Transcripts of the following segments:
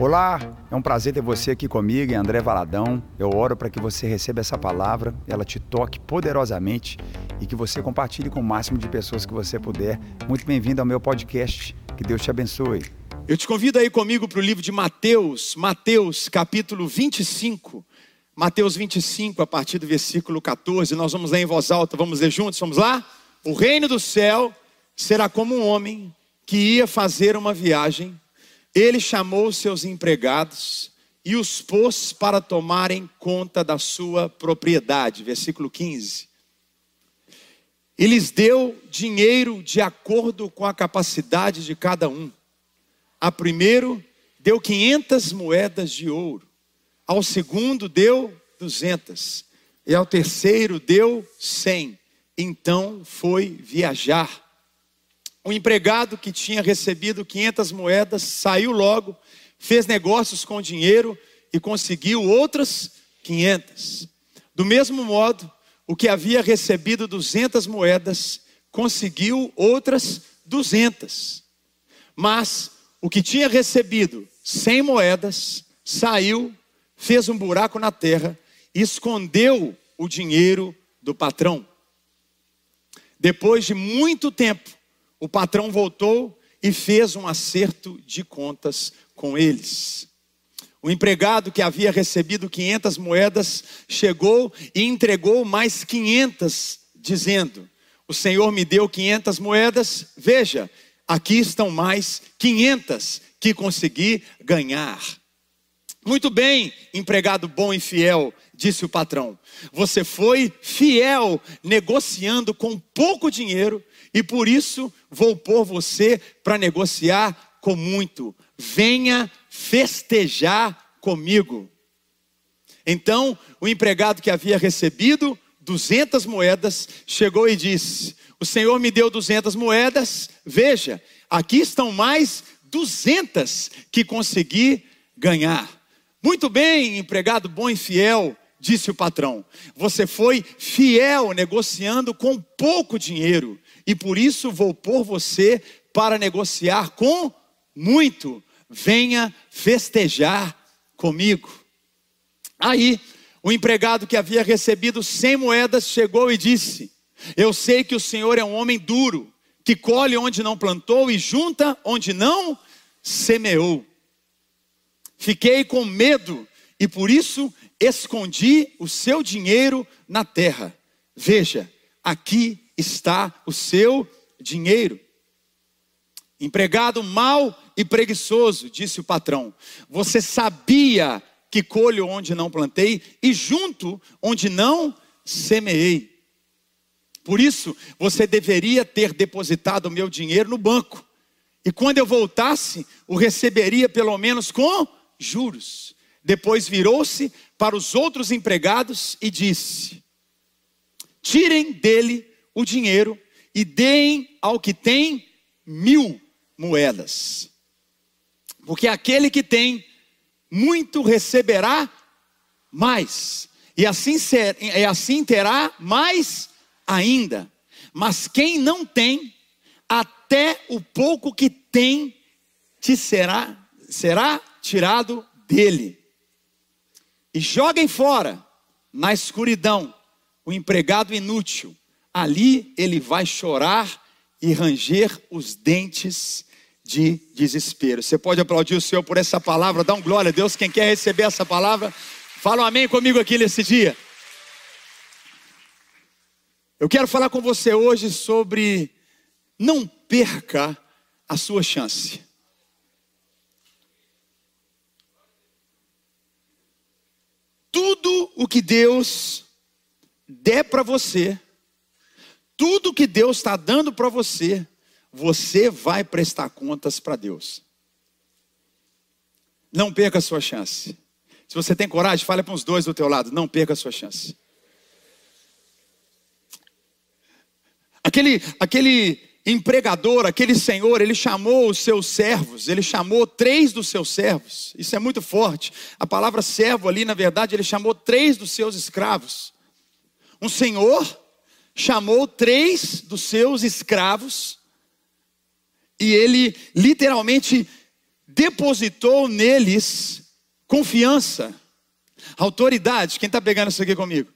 Olá, é um prazer ter você aqui comigo, André Valadão. Eu oro para que você receba essa palavra, ela te toque poderosamente e que você compartilhe com o máximo de pessoas que você puder. Muito bem-vindo ao meu podcast. Que Deus te abençoe. Eu te convido aí comigo para o livro de Mateus, Mateus capítulo 25. Mateus 25, a partir do versículo 14. Nós vamos ler em voz alta, vamos ler juntos, vamos lá? O reino do céu será como um homem que ia fazer uma viagem ele chamou seus empregados e os pôs para tomarem conta da sua propriedade. Versículo 15. E lhes deu dinheiro de acordo com a capacidade de cada um. A primeiro deu 500 moedas de ouro, ao segundo deu 200 e ao terceiro deu 100. Então foi viajar. O empregado que tinha recebido 500 moedas saiu logo, fez negócios com dinheiro e conseguiu outras 500. Do mesmo modo, o que havia recebido 200 moedas conseguiu outras 200. Mas o que tinha recebido 100 moedas saiu, fez um buraco na terra e escondeu o dinheiro do patrão. Depois de muito tempo, o patrão voltou e fez um acerto de contas com eles. O empregado que havia recebido 500 moedas chegou e entregou mais 500, dizendo: O Senhor me deu 500 moedas, veja, aqui estão mais 500 que consegui ganhar. Muito bem, empregado bom e fiel, disse o patrão. Você foi fiel negociando com pouco dinheiro e por isso vou pôr você para negociar com muito. Venha festejar comigo. Então, o empregado que havia recebido 200 moedas chegou e disse: O Senhor me deu 200 moedas, veja, aqui estão mais 200 que consegui ganhar. Muito bem, empregado bom e fiel, disse o patrão. Você foi fiel negociando com pouco dinheiro e por isso vou pôr você para negociar com muito. Venha festejar comigo. Aí, o empregado que havia recebido cem moedas chegou e disse: Eu sei que o senhor é um homem duro, que colhe onde não plantou e junta onde não semeou. Fiquei com medo e por isso escondi o seu dinheiro na terra. Veja, aqui está o seu dinheiro. Empregado mau e preguiçoso, disse o patrão. Você sabia que colho onde não plantei e junto onde não semeei. Por isso, você deveria ter depositado o meu dinheiro no banco. E quando eu voltasse, o receberia pelo menos com juros. Depois virou-se para os outros empregados e disse: Tirem dele o dinheiro e deem ao que tem mil moedas. Porque aquele que tem muito receberá mais, e assim, ser, e assim terá mais ainda. Mas quem não tem, até o pouco que tem, te será, será tirado dele. E joguem fora, na escuridão, o empregado inútil, ali ele vai chorar e ranger os dentes de desespero. Você pode aplaudir o Senhor por essa palavra, dá um glória a Deus. Quem quer receber essa palavra, fala um amém comigo aqui nesse dia. Eu quero falar com você hoje sobre não perca a sua chance. Tudo o que Deus der para você, tudo que Deus está dando para você, você vai prestar contas para Deus. Não perca a sua chance. Se você tem coragem, fale para os dois do teu lado, não perca a sua chance. Aquele, aquele empregador, aquele senhor, ele chamou os seus servos, ele chamou três dos seus servos. Isso é muito forte. A palavra servo ali, na verdade, ele chamou três dos seus escravos. Um senhor chamou três dos seus escravos e ele literalmente depositou neles confiança, autoridade. Quem está pegando isso aqui comigo?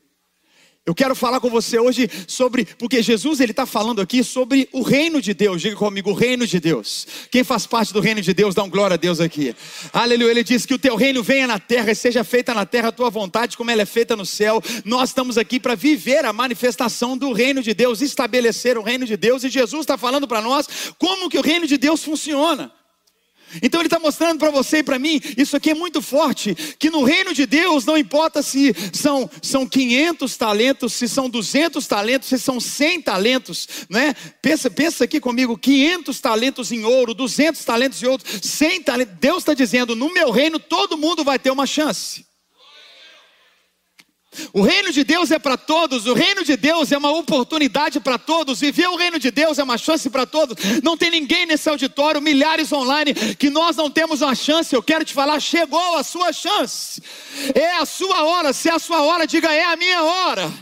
Eu quero falar com você hoje sobre, porque Jesus ele está falando aqui sobre o reino de Deus. Diga comigo, o reino de Deus. Quem faz parte do reino de Deus, dá um glória a Deus aqui. Aleluia. Ele diz que o teu reino venha na terra e seja feita na terra a tua vontade, como ela é feita no céu. Nós estamos aqui para viver a manifestação do reino de Deus, estabelecer o reino de Deus. E Jesus está falando para nós como que o reino de Deus funciona. Então ele está mostrando para você e para mim, isso aqui é muito forte, que no reino de Deus não importa se são, são 500 talentos, se são 200 talentos, se são 100 talentos, né? Pensa, pensa aqui comigo, 500 talentos em ouro, 200 talentos em ouro, 100 talentos. Deus está dizendo, no meu reino todo mundo vai ter uma chance. O reino de Deus é para todos, o reino de Deus é uma oportunidade para todos, viver o reino de Deus é uma chance para todos. Não tem ninguém nesse auditório, milhares online, que nós não temos uma chance. Eu quero te falar, chegou a sua chance, é a sua hora. Se é a sua hora, diga é a minha hora.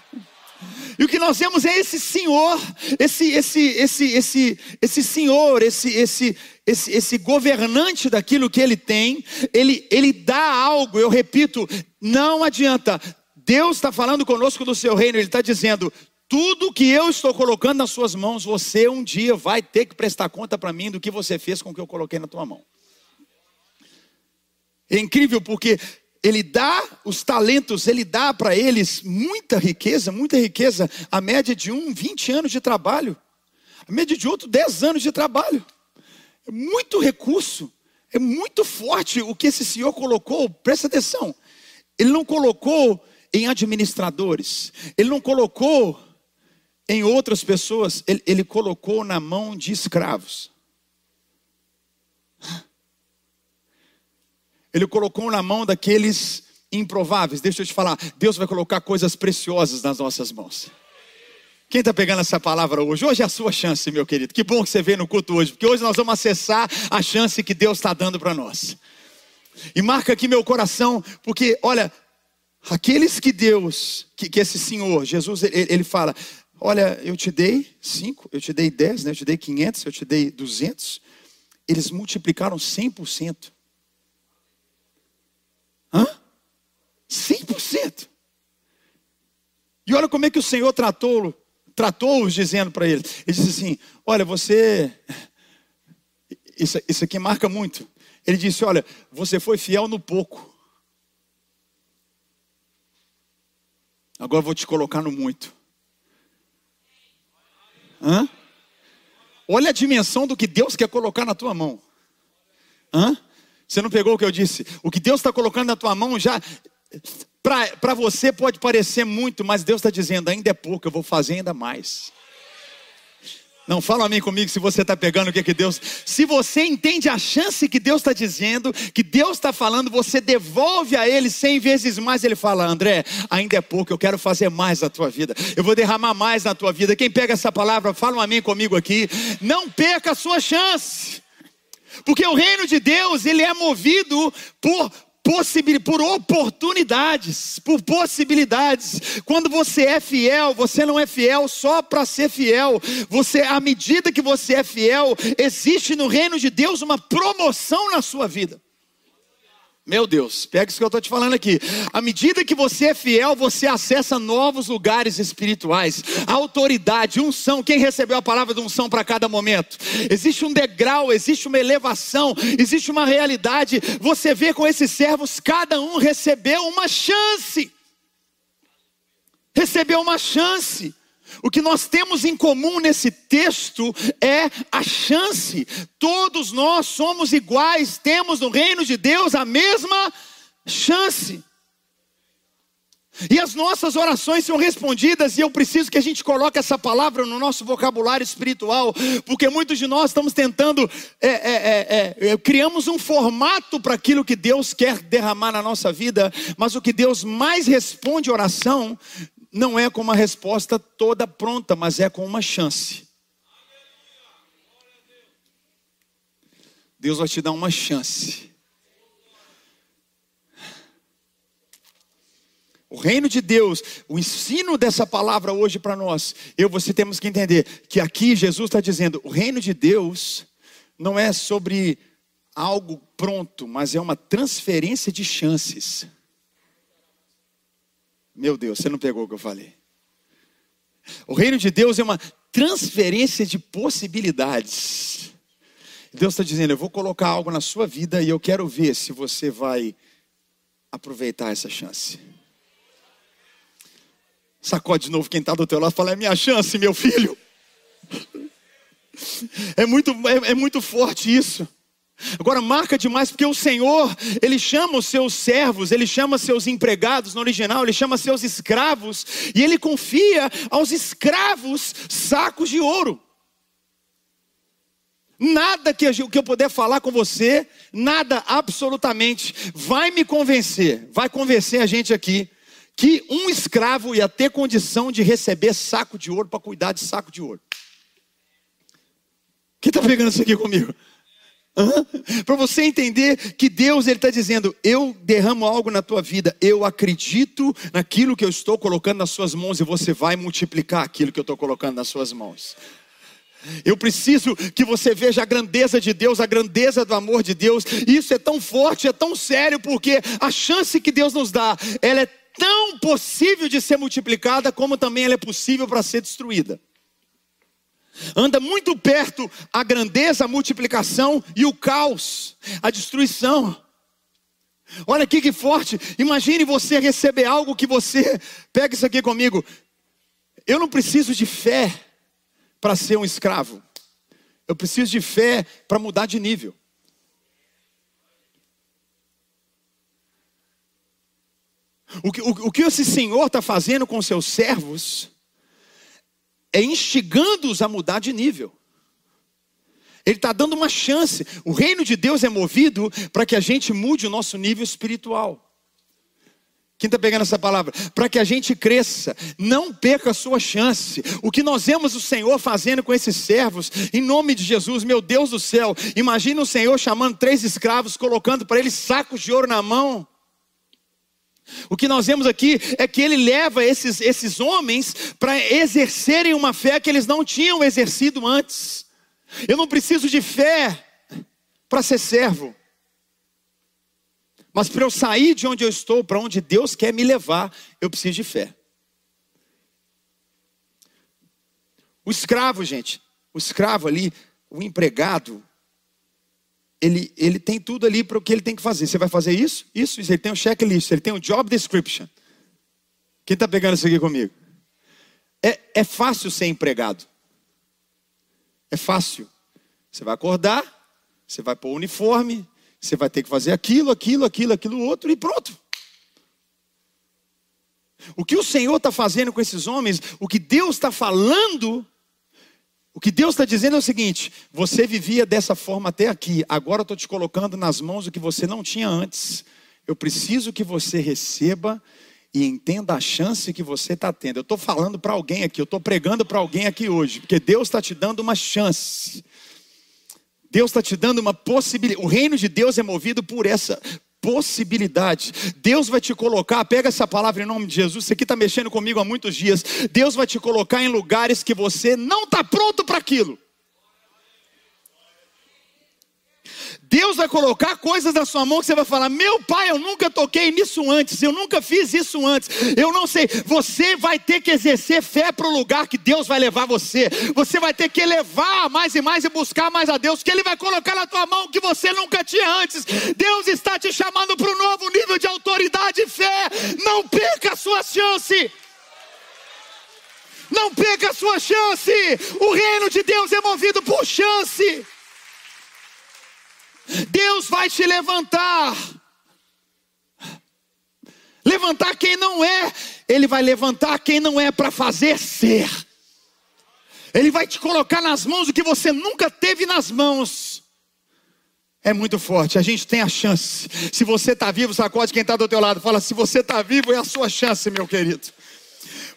E o que nós vemos é esse Senhor, esse esse esse esse esse Senhor, esse esse esse, esse governante daquilo que ele tem, ele, ele dá algo, eu repito, não adianta, Deus está falando conosco do seu reino, Ele está dizendo: tudo que eu estou colocando nas suas mãos, você um dia vai ter que prestar conta para mim do que você fez com o que eu coloquei na tua mão. É incrível porque ele dá os talentos, ele dá para eles muita riqueza, muita riqueza, a média de um, 20 anos de trabalho, a média de outro, 10 anos de trabalho. É muito recurso, é muito forte o que esse senhor colocou, presta atenção. Ele não colocou em administradores, ele não colocou em outras pessoas, ele, ele colocou na mão de escravos. Ele colocou na mão daqueles improváveis. Deixa eu te falar, Deus vai colocar coisas preciosas nas nossas mãos. Quem está pegando essa palavra hoje? Hoje é a sua chance, meu querido. Que bom que você veio no culto hoje, porque hoje nós vamos acessar a chance que Deus está dando para nós. E marca aqui meu coração, porque olha, Aqueles que Deus, que, que esse Senhor, Jesus, ele, ele, fala: Olha, eu te dei cinco, eu te dei dez, né? eu te dei quinhentos, eu te dei duzentos. Eles multiplicaram cem por cento. Hã? Cem por cento. E olha como é que o Senhor tratou, tratou-os dizendo para ele. Ele disse assim: Olha, você. Isso, isso aqui marca muito. Ele disse: Olha, você foi fiel no pouco. Agora vou te colocar no muito. Hã? Olha a dimensão do que Deus quer colocar na tua mão. Hã? Você não pegou o que eu disse? O que Deus está colocando na tua mão já. Para você pode parecer muito, mas Deus está dizendo: ainda é pouco, eu vou fazer ainda mais. Não, fala a mim comigo se você está pegando o que, que Deus. Se você entende a chance que Deus está dizendo, que Deus está falando, você devolve a Ele cem vezes mais. Ele fala: André, ainda é pouco, eu quero fazer mais na tua vida. Eu vou derramar mais na tua vida. Quem pega essa palavra, fala um amém comigo aqui. Não perca a sua chance. Porque o reino de Deus, ele é movido por por oportunidades, por possibilidades. Quando você é fiel, você não é fiel só para ser fiel. Você, à medida que você é fiel, existe no reino de Deus uma promoção na sua vida. Meu Deus, pega isso que eu estou te falando aqui. À medida que você é fiel, você acessa novos lugares espirituais, autoridade, unção. Quem recebeu a palavra de unção para cada momento? Existe um degrau, existe uma elevação, existe uma realidade. Você vê com esses servos, cada um recebeu uma chance. Recebeu uma chance. O que nós temos em comum nesse texto é a chance. Todos nós somos iguais, temos no reino de Deus a mesma chance. E as nossas orações são respondidas, e eu preciso que a gente coloque essa palavra no nosso vocabulário espiritual, porque muitos de nós estamos tentando, é, é, é, é criamos um formato para aquilo que Deus quer derramar na nossa vida, mas o que Deus mais responde oração não é com uma resposta toda pronta, mas é com uma chance. Deus vai te dar uma chance. O reino de Deus, o ensino dessa palavra hoje para nós, eu e você temos que entender que aqui Jesus está dizendo: o reino de Deus não é sobre algo pronto, mas é uma transferência de chances. Meu Deus, você não pegou o que eu falei. O reino de Deus é uma transferência de possibilidades. Deus está dizendo: Eu vou colocar algo na sua vida e eu quero ver se você vai aproveitar essa chance. Sacode de novo quem está do teu lado e fala: É minha chance, meu filho. É muito, é, é muito forte isso. Agora marca demais porque o Senhor, ele chama os seus servos, ele chama seus empregados no original, ele chama seus escravos e ele confia aos escravos sacos de ouro. Nada que eu, puder falar com você, nada absolutamente vai me convencer, vai convencer a gente aqui que um escravo ia ter condição de receber saco de ouro para cuidar de saco de ouro. Quem está pegando isso aqui comigo? Para você entender que Deus ele está dizendo: eu derramo algo na tua vida, eu acredito naquilo que eu estou colocando nas suas mãos e você vai multiplicar aquilo que eu estou colocando nas suas mãos. Eu preciso que você veja a grandeza de Deus, a grandeza do amor de Deus. Isso é tão forte, é tão sério, porque a chance que Deus nos dá, ela é tão possível de ser multiplicada, como também ela é possível para ser destruída. Anda muito perto a grandeza, a multiplicação e o caos, a destruição. Olha aqui que forte. Imagine você receber algo que você. Pega isso aqui comigo. Eu não preciso de fé para ser um escravo. Eu preciso de fé para mudar de nível. O que, o, o que esse Senhor está fazendo com seus servos é instigando-os a mudar de nível. Ele está dando uma chance. O reino de Deus é movido para que a gente mude o nosso nível espiritual. Quem está pegando essa palavra? Para que a gente cresça, não perca a sua chance. O que nós vemos o Senhor fazendo com esses servos, em nome de Jesus, meu Deus do céu. Imagina o Senhor chamando três escravos, colocando para eles sacos de ouro na mão. O que nós vemos aqui é que ele leva esses, esses homens para exercerem uma fé que eles não tinham exercido antes. Eu não preciso de fé para ser servo. Mas para eu sair de onde eu estou, para onde Deus quer me levar, eu preciso de fé. O escravo, gente, o escravo ali, o empregado, ele, ele tem tudo ali para o que ele tem que fazer. Você vai fazer isso, isso, isso. Ele tem um checklist, ele tem um job description. Quem está pegando isso aqui comigo? É, é fácil ser empregado. É fácil. Você vai acordar, você vai pôr o uniforme, você vai ter que fazer aquilo, aquilo, aquilo, aquilo outro e pronto. O que o Senhor está fazendo com esses homens, o que Deus está falando, o que Deus está dizendo é o seguinte: você vivia dessa forma até aqui, agora eu estou te colocando nas mãos o que você não tinha antes. Eu preciso que você receba e entenda a chance que você está tendo. Eu estou falando para alguém aqui, eu estou pregando para alguém aqui hoje, porque Deus está te dando uma chance. Deus está te dando uma possibilidade. O reino de Deus é movido por essa possibilidade. Deus vai te colocar, pega essa palavra em nome de Jesus. Você aqui está mexendo comigo há muitos dias. Deus vai te colocar em lugares que você não está pronto para aquilo. Deus vai colocar coisas na sua mão que você vai falar: Meu pai, eu nunca toquei nisso antes, eu nunca fiz isso antes, eu não sei. Você vai ter que exercer fé para o lugar que Deus vai levar você. Você vai ter que elevar mais e mais e buscar mais a Deus, que Ele vai colocar na tua mão que você nunca tinha antes. Deus está te chamando para um novo nível de autoridade e fé. Não perca a sua chance. Não perca a sua chance. O reino de Deus é movido por chance. Deus vai te levantar. Levantar quem não é, Ele vai levantar quem não é para fazer ser. Ele vai te colocar nas mãos o que você nunca teve nas mãos. É muito forte, a gente tem a chance. Se você está vivo, sacode quem está do teu lado. Fala, se você está vivo, é a sua chance, meu querido.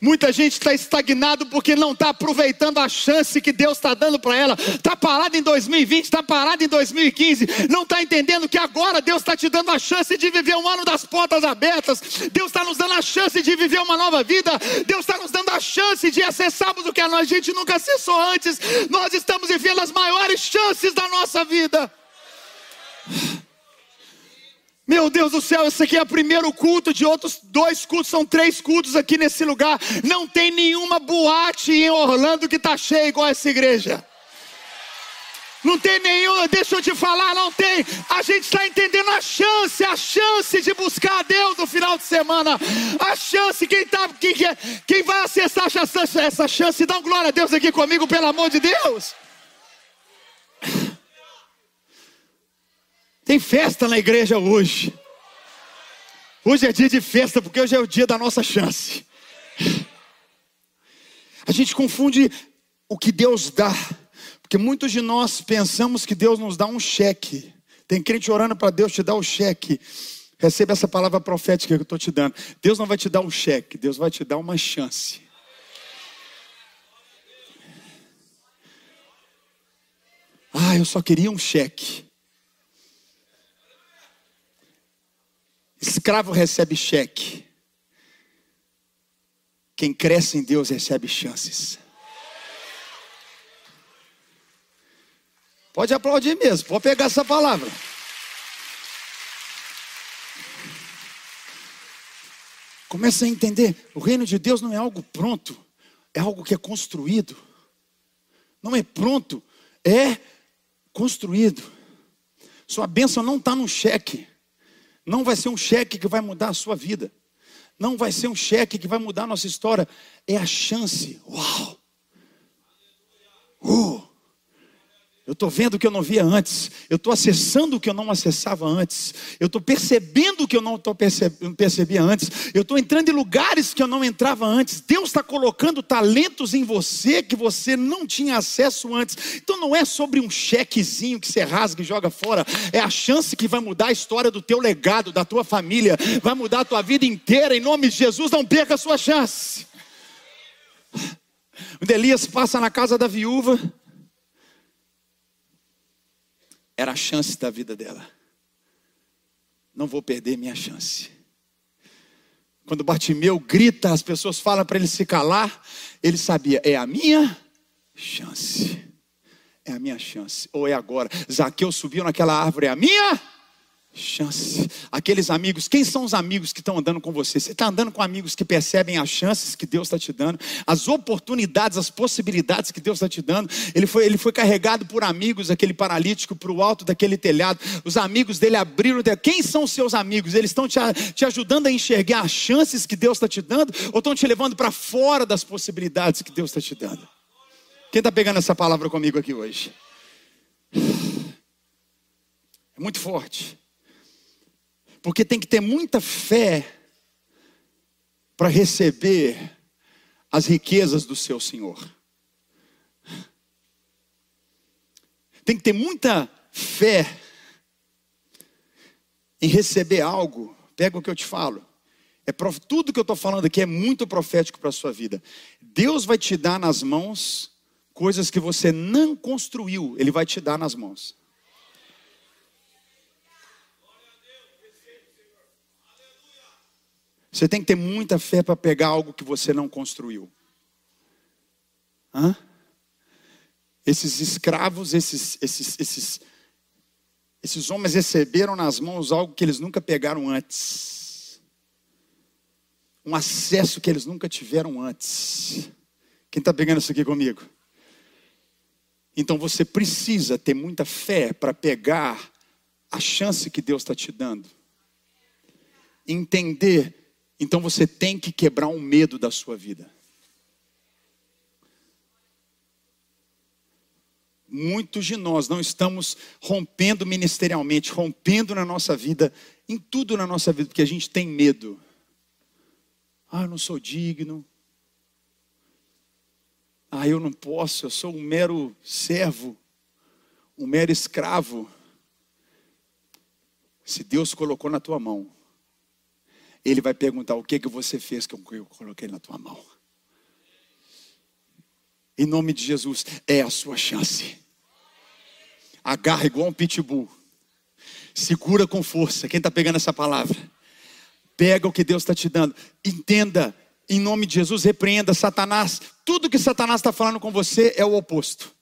Muita gente está estagnado porque não está aproveitando a chance que Deus está dando para ela. Está parado em 2020, está parado em 2015. Não está entendendo que agora Deus está te dando a chance de viver um ano das portas abertas. Deus está nos dando a chance de viver uma nova vida. Deus está nos dando a chance de acessarmos o que a gente nunca acessou antes. Nós estamos vivendo as maiores chances da nossa vida. Meu Deus do céu, esse aqui é o primeiro culto de outros dois cultos, são três cultos aqui nesse lugar. Não tem nenhuma boate em Orlando que está cheia igual essa igreja. Não tem nenhum, deixa eu te falar, não tem. A gente está entendendo a chance, a chance de buscar a Deus no final de semana. A chance, quem, tá, quem, quem vai acessar essa, essa chance, dá um glória a Deus aqui comigo, pelo amor de Deus. Tem festa na igreja hoje. Hoje é dia de festa, porque hoje é o dia da nossa chance. A gente confunde o que Deus dá porque muitos de nós pensamos que Deus nos dá um cheque. Tem crente orando para Deus te dar o cheque. Receba essa palavra profética que eu estou te dando. Deus não vai te dar um cheque, Deus vai te dar uma chance. Ah, eu só queria um cheque. Escravo recebe cheque. Quem cresce em Deus recebe chances. Pode aplaudir mesmo, pode pegar essa palavra. Começa a entender: o reino de Deus não é algo pronto, é algo que é construído. Não é pronto, é construído. Sua bênção não está no cheque. Não vai ser um cheque que vai mudar a sua vida. Não vai ser um cheque que vai mudar a nossa história. É a chance. Uau! Uh! Eu estou vendo o que eu não via antes. Eu estou acessando o que eu não acessava antes. Eu estou percebendo o que eu não percebia antes. Eu estou entrando em lugares que eu não entrava antes. Deus está colocando talentos em você que você não tinha acesso antes. Então não é sobre um chequezinho que você rasga e joga fora. É a chance que vai mudar a história do teu legado, da tua família. Vai mudar a tua vida inteira. Em nome de Jesus, não perca a sua chance. O Elias passa na casa da viúva era a chance da vida dela. Não vou perder minha chance. Quando Bartimeu grita, as pessoas falam para ele se calar, ele sabia, é a minha chance. É a minha chance. Ou é agora. Zaqueu subiu naquela árvore, é a minha chance. Aqueles amigos, quem são os amigos que estão andando com você? Você está andando com amigos que percebem as chances que Deus está te dando, as oportunidades, as possibilidades que Deus está te dando. Ele foi, ele foi carregado por amigos, aquele paralítico, para o alto daquele telhado. Os amigos dele abriram. Quem são os seus amigos? Eles estão te, te ajudando a enxergar as chances que Deus está te dando ou estão te levando para fora das possibilidades que Deus está te dando? Quem está pegando essa palavra comigo aqui hoje? É muito forte. Porque tem que ter muita fé para receber as riquezas do seu Senhor. Tem que ter muita fé em receber algo. Pega o que eu te falo. É prof... Tudo que eu estou falando aqui é muito profético para a sua vida. Deus vai te dar nas mãos coisas que você não construiu, Ele vai te dar nas mãos. Você tem que ter muita fé para pegar algo que você não construiu. Hã? Esses escravos, esses, esses, esses, esses homens receberam nas mãos algo que eles nunca pegaram antes. Um acesso que eles nunca tiveram antes. Quem está pegando isso aqui comigo? Então você precisa ter muita fé para pegar a chance que Deus está te dando. Entender então você tem que quebrar um medo da sua vida. Muitos de nós não estamos rompendo ministerialmente, rompendo na nossa vida, em tudo na nossa vida, porque a gente tem medo. Ah, eu não sou digno. Ah, eu não posso, eu sou um mero servo, um mero escravo. Se Deus colocou na tua mão, ele vai perguntar: o que, que você fez que eu coloquei na tua mão? Em nome de Jesus, é a sua chance. Agarra igual um pitbull. Segura com força. Quem está pegando essa palavra? Pega o que Deus está te dando. Entenda, em nome de Jesus, repreenda Satanás. Tudo que Satanás está falando com você é o oposto.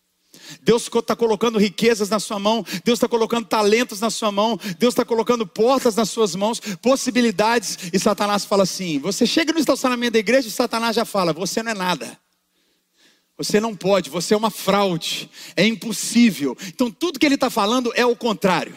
Deus está colocando riquezas na sua mão, Deus está colocando talentos na sua mão, Deus está colocando portas nas suas mãos, possibilidades, e Satanás fala assim: você chega no estacionamento da igreja e Satanás já fala: você não é nada. Você não pode, você é uma fraude, é impossível. Então tudo que ele está falando é o contrário.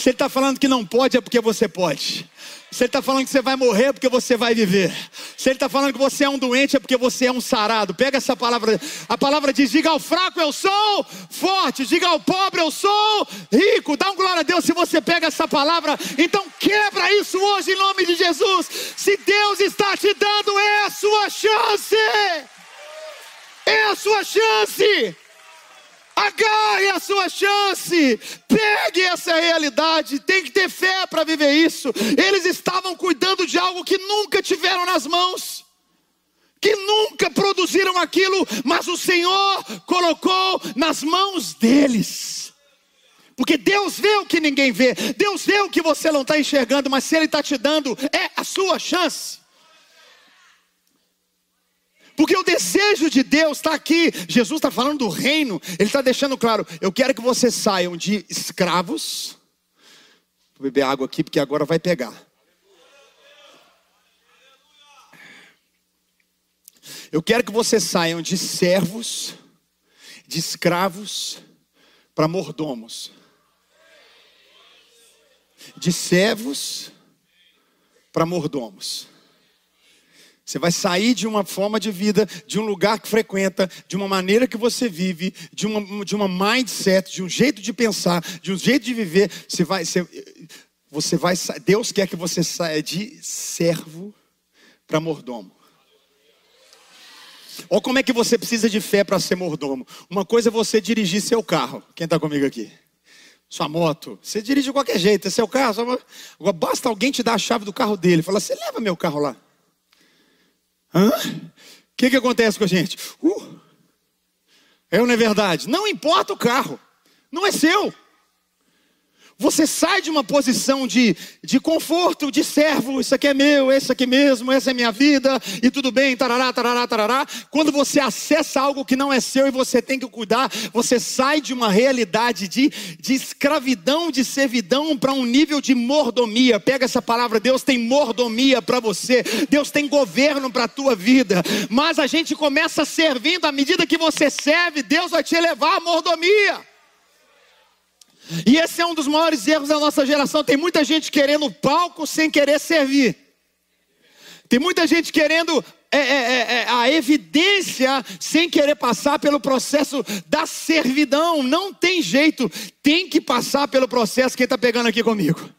Se ele está falando que não pode, é porque você pode. Se ele está falando que você vai morrer, é porque você vai viver. Se ele está falando que você é um doente, é porque você é um sarado. Pega essa palavra. A palavra diz: diga ao fraco, eu sou forte. Diga ao pobre, eu sou rico. Dá um glória a Deus se você pega essa palavra. Então quebra isso hoje em nome de Jesus. Se Deus está te dando, é a sua chance. É a sua chance. Agarre a sua chance, pegue essa realidade, tem que ter fé para viver isso. Eles estavam cuidando de algo que nunca tiveram nas mãos, que nunca produziram aquilo, mas o Senhor colocou nas mãos deles. Porque Deus vê o que ninguém vê, Deus vê o que você não está enxergando, mas se Ele está te dando, é a sua chance. Porque o desejo de Deus está aqui. Jesus está falando do reino. Ele está deixando claro: eu quero que vocês saiam de escravos. Vou beber água aqui porque agora vai pegar. Eu quero que vocês saiam de servos, de escravos, para mordomos. De servos para mordomos. Você vai sair de uma forma de vida, de um lugar que frequenta, de uma maneira que você vive, de uma, de uma mindset, de um jeito de pensar, de um jeito de viver. Você vai, você, você vai, Deus quer que você saia de servo para mordomo. Olha como é que você precisa de fé para ser mordomo. Uma coisa é você dirigir seu carro. Quem está comigo aqui? Sua moto. Você dirige de qualquer jeito, é seu carro. Agora basta alguém te dar a chave do carro dele. Fala, você leva meu carro lá. Hã? O que, que acontece com a gente? Uh, é ou não é verdade? Não importa o carro, não é seu. Você sai de uma posição de, de conforto, de servo, isso aqui é meu, esse aqui mesmo, essa é minha vida, e tudo bem, tarará, tarará, tarará. Quando você acessa algo que não é seu e você tem que cuidar, você sai de uma realidade de, de escravidão, de servidão, para um nível de mordomia. Pega essa palavra, Deus tem mordomia para você, Deus tem governo para a tua vida. Mas a gente começa servindo, à medida que você serve, Deus vai te elevar à mordomia. E esse é um dos maiores erros da nossa geração. Tem muita gente querendo palco sem querer servir. Tem muita gente querendo é, é, é, é, a evidência sem querer passar pelo processo da servidão. Não tem jeito, tem que passar pelo processo. Quem está pegando aqui comigo?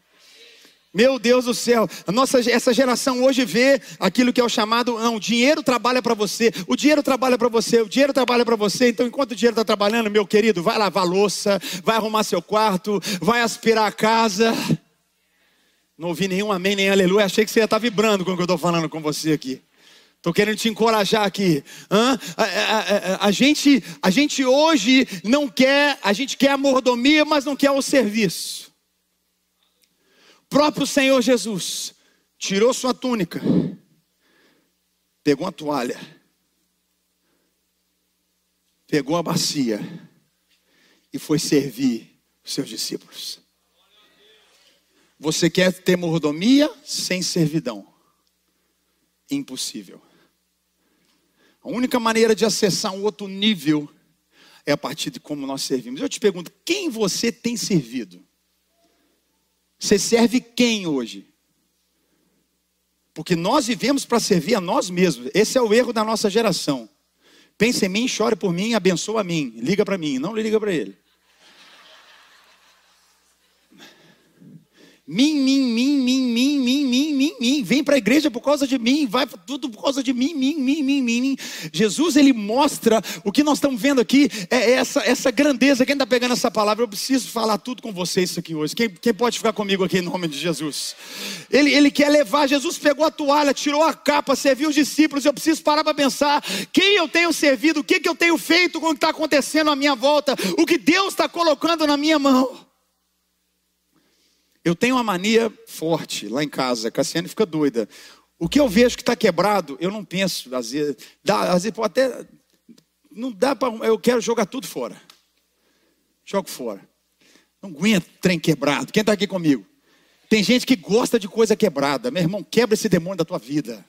Meu Deus do céu, a nossa, essa geração hoje vê aquilo que é o chamado, não, o dinheiro trabalha para você, o dinheiro trabalha para você, o dinheiro trabalha para você, então enquanto o dinheiro está trabalhando, meu querido, vai lavar louça, vai arrumar seu quarto, vai aspirar a casa. Não ouvi nenhum amém, nem aleluia, achei que você ia estar tá vibrando com o que eu estou falando com você aqui. Estou querendo te encorajar aqui. A, a, a, a, gente, a gente hoje não quer, a gente quer a mordomia, mas não quer o serviço próprio Senhor Jesus tirou sua túnica, pegou a toalha, pegou a bacia e foi servir os seus discípulos. Você quer ter mordomia sem servidão? Impossível. A única maneira de acessar um outro nível é a partir de como nós servimos. Eu te pergunto, quem você tem servido? Você serve quem hoje? Porque nós vivemos para servir a nós mesmos. Esse é o erro da nossa geração. Pense em mim, chore por mim, abençoa a mim. Liga para mim, não liga para ele. Mim, mim, mim, mim, mim, mim, mim, mim, mim. Vem para a igreja por causa de mim, vai tudo por causa de mim, mim, mim, mim, mim, mim. Jesus, ele mostra o que nós estamos vendo aqui, é essa, essa grandeza. Quem está pegando essa palavra, eu preciso falar tudo com vocês isso aqui hoje. Quem, quem pode ficar comigo aqui em nome de Jesus? Ele, ele quer levar, Jesus pegou a toalha, tirou a capa, serviu os discípulos. Eu preciso parar para pensar: quem eu tenho servido, o que, que eu tenho feito com o que está acontecendo à minha volta, o que Deus está colocando na minha mão. Eu tenho uma mania forte lá em casa, a Cassiane fica doida. O que eu vejo que está quebrado, eu não penso, às vezes, dá, às vezes até não dá para. Eu quero jogar tudo fora. Jogo fora. Não aguento trem quebrado. Quem está aqui comigo? Tem gente que gosta de coisa quebrada. Meu irmão, quebra esse demônio da tua vida.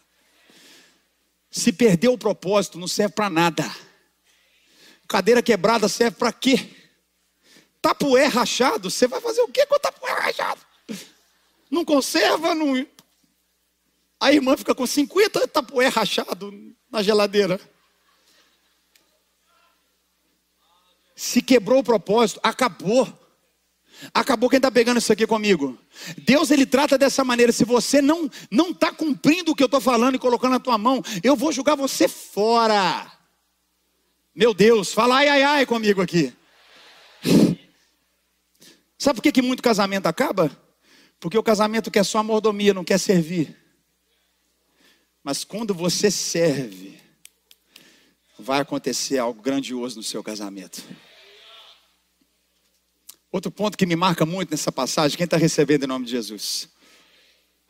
Se perder o propósito, não serve para nada. Cadeira quebrada serve para quê? Tapué rachado, você vai fazer o quê com o tapué rachado? Não conserva, não. A irmã fica com 50 tapué rachado na geladeira. Se quebrou o propósito, acabou. Acabou quem está pegando isso aqui comigo. Deus ele trata dessa maneira. Se você não não está cumprindo o que eu estou falando e colocando na tua mão, eu vou jogar você fora. Meu Deus, fala ai ai ai comigo aqui. Sabe por que, que muito casamento acaba? Porque o casamento quer só mordomia, não quer servir. Mas quando você serve, vai acontecer algo grandioso no seu casamento. Outro ponto que me marca muito nessa passagem, quem está recebendo em nome de Jesus?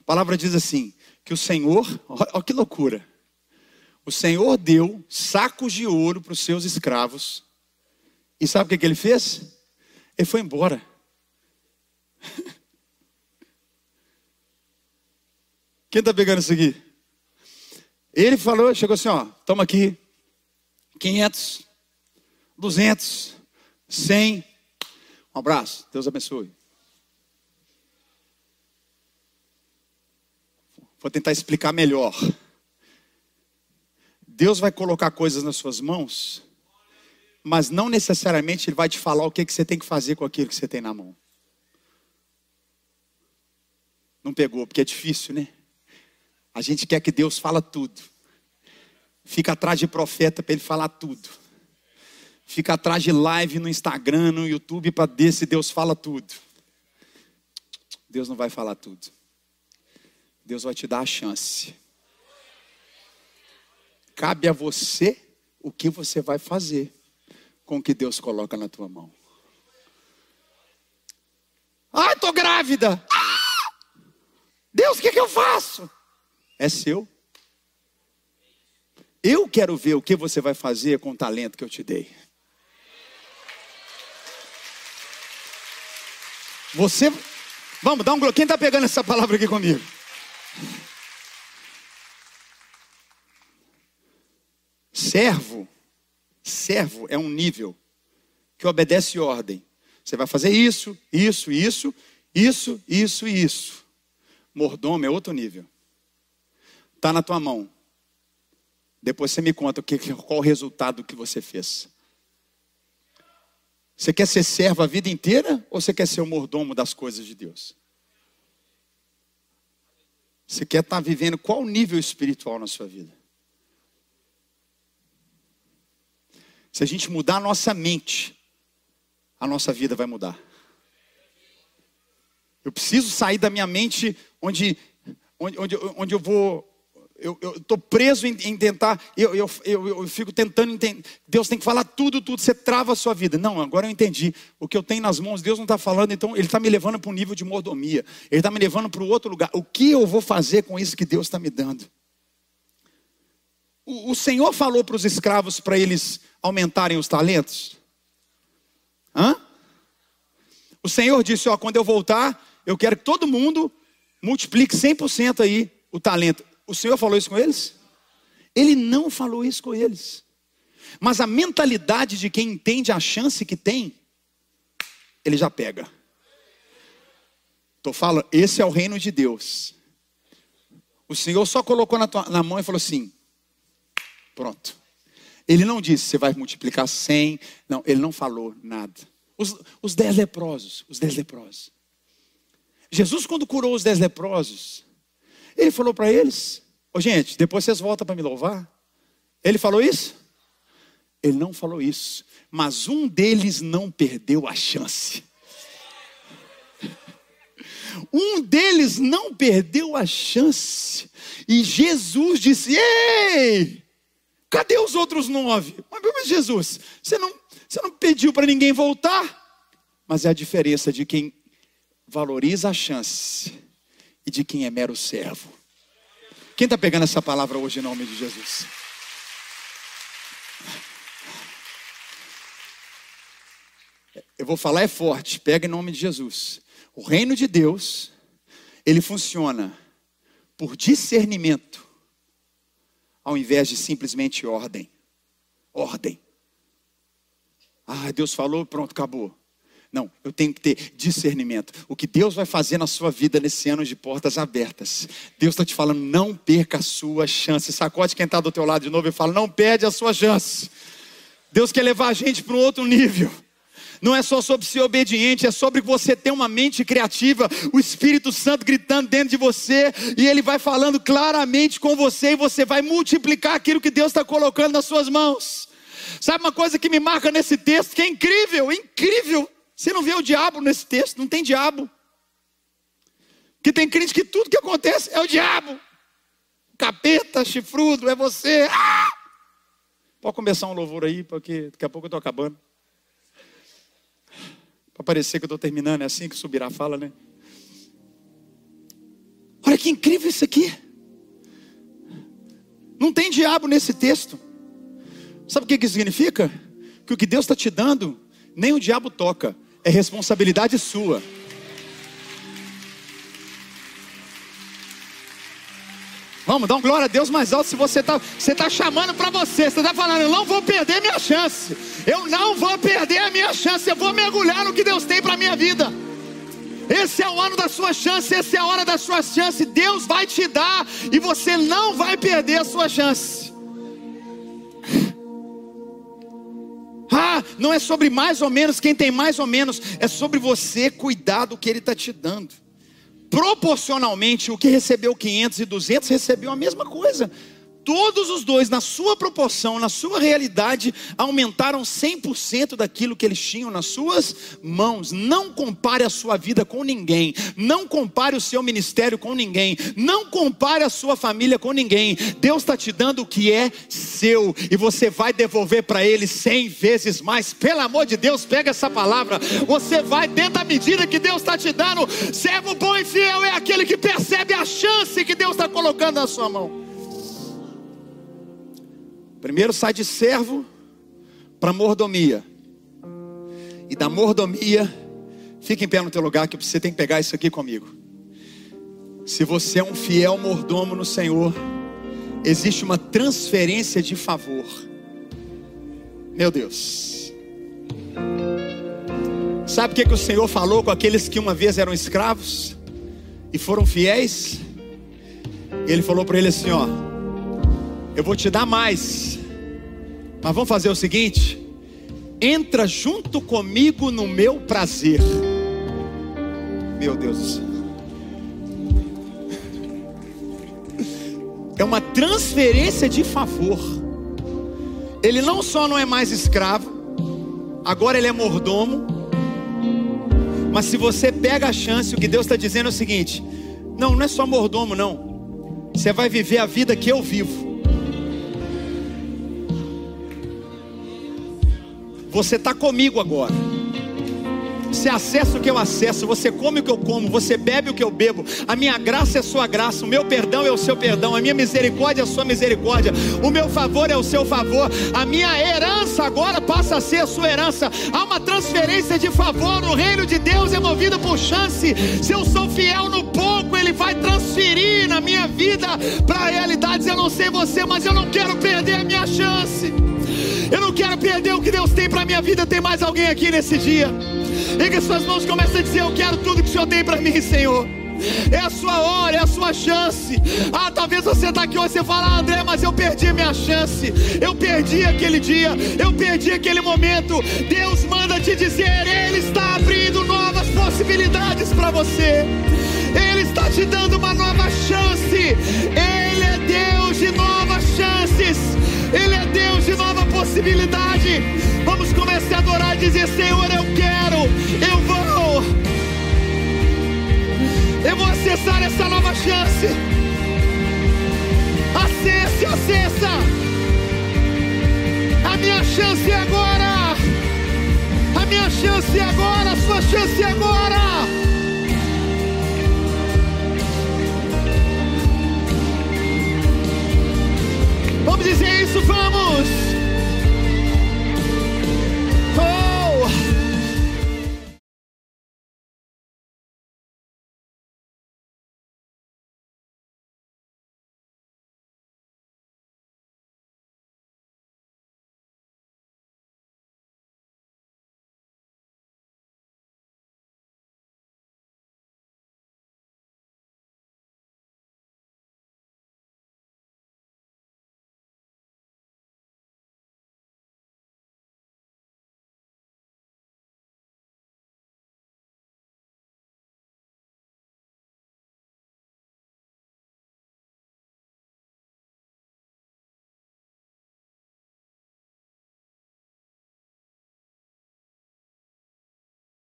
A palavra diz assim: que o Senhor, olha que loucura, o Senhor deu sacos de ouro para os seus escravos, e sabe o que, que ele fez? Ele foi embora. Quem está pegando isso aqui? Ele falou, chegou assim, ó, toma aqui, 500, 200, 100, um abraço, Deus abençoe. Vou tentar explicar melhor. Deus vai colocar coisas nas suas mãos, mas não necessariamente Ele vai te falar o que, que você tem que fazer com aquilo que você tem na mão. Não pegou, porque é difícil, né? A gente quer que Deus fala tudo. Fica atrás de profeta para ele falar tudo fica atrás de live no Instagram, no YouTube, para ver se Deus fala tudo. Deus não vai falar tudo. Deus vai te dar a chance. Cabe a você o que você vai fazer com o que Deus coloca na tua mão. Ai, estou grávida. Ah! Deus, o que, que eu faço? É seu. Eu quero ver o que você vai fazer com o talento que eu te dei. Você. Vamos, dá um glória. Quem está pegando essa palavra aqui comigo? Servo. Servo é um nível que obedece ordem. Você vai fazer isso, isso, isso, isso, isso isso. Mordomo é outro nível. Está na tua mão. Depois você me conta qual o resultado que você fez. Você quer ser servo a vida inteira ou você quer ser o mordomo das coisas de Deus? Você quer estar vivendo qual nível espiritual na sua vida? Se a gente mudar a nossa mente, a nossa vida vai mudar. Eu preciso sair da minha mente onde, onde, onde, onde eu vou eu estou preso em, em tentar, eu, eu, eu, eu, fico tentando entender. Deus tem que falar tudo, tudo, você trava a sua vida. Não, agora eu entendi. O que eu tenho nas mãos, Deus não está falando, então Ele está me levando para um nível de mordomia. Ele está me levando para outro lugar. O que eu vou fazer com isso que Deus está me dando? O, o Senhor falou para os escravos para eles aumentarem os talentos? Hã? O Senhor disse: Ó, quando eu voltar, eu quero que todo mundo multiplique 100% aí o talento. O Senhor falou isso com eles? Ele não falou isso com eles. Mas a mentalidade de quem entende a chance que tem, ele já pega. Estou falando, esse é o reino de Deus. O Senhor só colocou na, tua, na mão e falou assim: pronto. Ele não disse, você vai multiplicar cem. Não, ele não falou nada. Os, os dez leprosos, os dez leprosos. Jesus, quando curou os dez leprosos, ele falou para eles: Ô gente, depois vocês voltam para me louvar. Ele falou isso? Ele não falou isso. Mas um deles não perdeu a chance. Um deles não perdeu a chance. E Jesus disse: Ei, cadê os outros nove? Mas Jesus, você não, você não pediu para ninguém voltar? Mas é a diferença de quem valoriza a chance e de quem é mero servo. Quem está pegando essa palavra hoje em nome de Jesus? Eu vou falar é forte, pega em nome de Jesus. O reino de Deus, ele funciona por discernimento, ao invés de simplesmente ordem. Ordem. Ah, Deus falou, pronto, acabou. Não, eu tenho que ter discernimento. O que Deus vai fazer na sua vida nesse ano de portas abertas. Deus está te falando, não perca a sua chance. Sacode quem está do teu lado de novo e fala, não perde a sua chance. Deus quer levar a gente para um outro nível. Não é só sobre ser obediente, é sobre você ter uma mente criativa, o Espírito Santo gritando dentro de você, e Ele vai falando claramente com você, e você vai multiplicar aquilo que Deus está colocando nas suas mãos. Sabe uma coisa que me marca nesse texto que é incrível, incrível. Você não vê o diabo nesse texto, não tem diabo. Que tem crente que tudo que acontece é o diabo. Capeta, chifrudo, é você. Ah! Pode começar um louvor aí, porque daqui a pouco eu estou acabando. Para parecer que eu estou terminando, é assim que subirá fala, né? Olha que incrível isso aqui. Não tem diabo nesse texto. Sabe o que, que significa? Que o que Deus está te dando, nem o diabo toca é responsabilidade sua. Vamos, dá um glória a Deus mais alto se você está você tá chamando para você. Você está falando, eu não vou perder minha chance. Eu não vou perder a minha chance. Eu vou mergulhar no que Deus tem para minha vida. Esse é o ano da sua chance, essa é a hora da sua chance. Deus vai te dar e você não vai perder a sua chance. Não é sobre mais ou menos, quem tem mais ou menos, é sobre você cuidar do que Ele está te dando. Proporcionalmente, o que recebeu 500 e 200 recebeu a mesma coisa. Todos os dois, na sua proporção, na sua realidade, aumentaram 100% daquilo que eles tinham nas suas mãos. Não compare a sua vida com ninguém. Não compare o seu ministério com ninguém. Não compare a sua família com ninguém. Deus está te dando o que é seu e você vai devolver para Ele cem vezes mais. Pelo amor de Deus, pega essa palavra. Você vai dentro da medida que Deus está te dando. Servo bom e fiel é aquele que percebe a chance que Deus está colocando na sua mão. Primeiro sai de servo para mordomia. E da mordomia, fica em pé no teu lugar que você tem que pegar isso aqui comigo. Se você é um fiel mordomo no Senhor, existe uma transferência de favor. Meu Deus. Sabe o que, que o Senhor falou com aqueles que uma vez eram escravos e foram fiéis? Ele falou para ele assim: Ó, eu vou te dar mais. Mas vamos fazer o seguinte: entra junto comigo no meu prazer. Meu Deus do céu. É uma transferência de favor. Ele não só não é mais escravo, agora ele é mordomo. Mas se você pega a chance, o que Deus está dizendo é o seguinte: não, não é só mordomo, não. Você vai viver a vida que eu vivo. Você está comigo agora. Você acessa o que eu acesso, você come o que eu como, você bebe o que eu bebo. A minha graça é a sua graça, o meu perdão é o seu perdão, a minha misericórdia é a sua misericórdia, o meu favor é o seu favor, a minha herança agora passa a ser a sua herança. Há uma transferência de favor, o reino de Deus é movido por chance. Se eu sou fiel no pouco, Ele vai transferir na minha vida para realidades. Eu não sei você, mas eu não quero perder a minha chance. Quero perder o que Deus tem para minha vida. Tem mais alguém aqui nesse dia? E que suas mãos comecem a dizer: Eu quero tudo que o Senhor tem para mim, Senhor. É a sua hora, é a sua chance. Ah, talvez você está aqui hoje e fala, ah, André, mas eu perdi a minha chance. Eu perdi aquele dia, eu perdi aquele momento. Deus manda te dizer, Ele está abrindo novas possibilidades para você. Ele está te dando uma nova chance. Ele é Deus de novas chances. Ele é Deus de nova possibilidade. Vamos começar a adorar e dizer: Senhor, eu quero, eu vou. Eu vou acessar essa nova chance. Acesse, acessa. A minha chance é agora. A minha chance é agora. A sua chance é agora. dizer isso, vamos.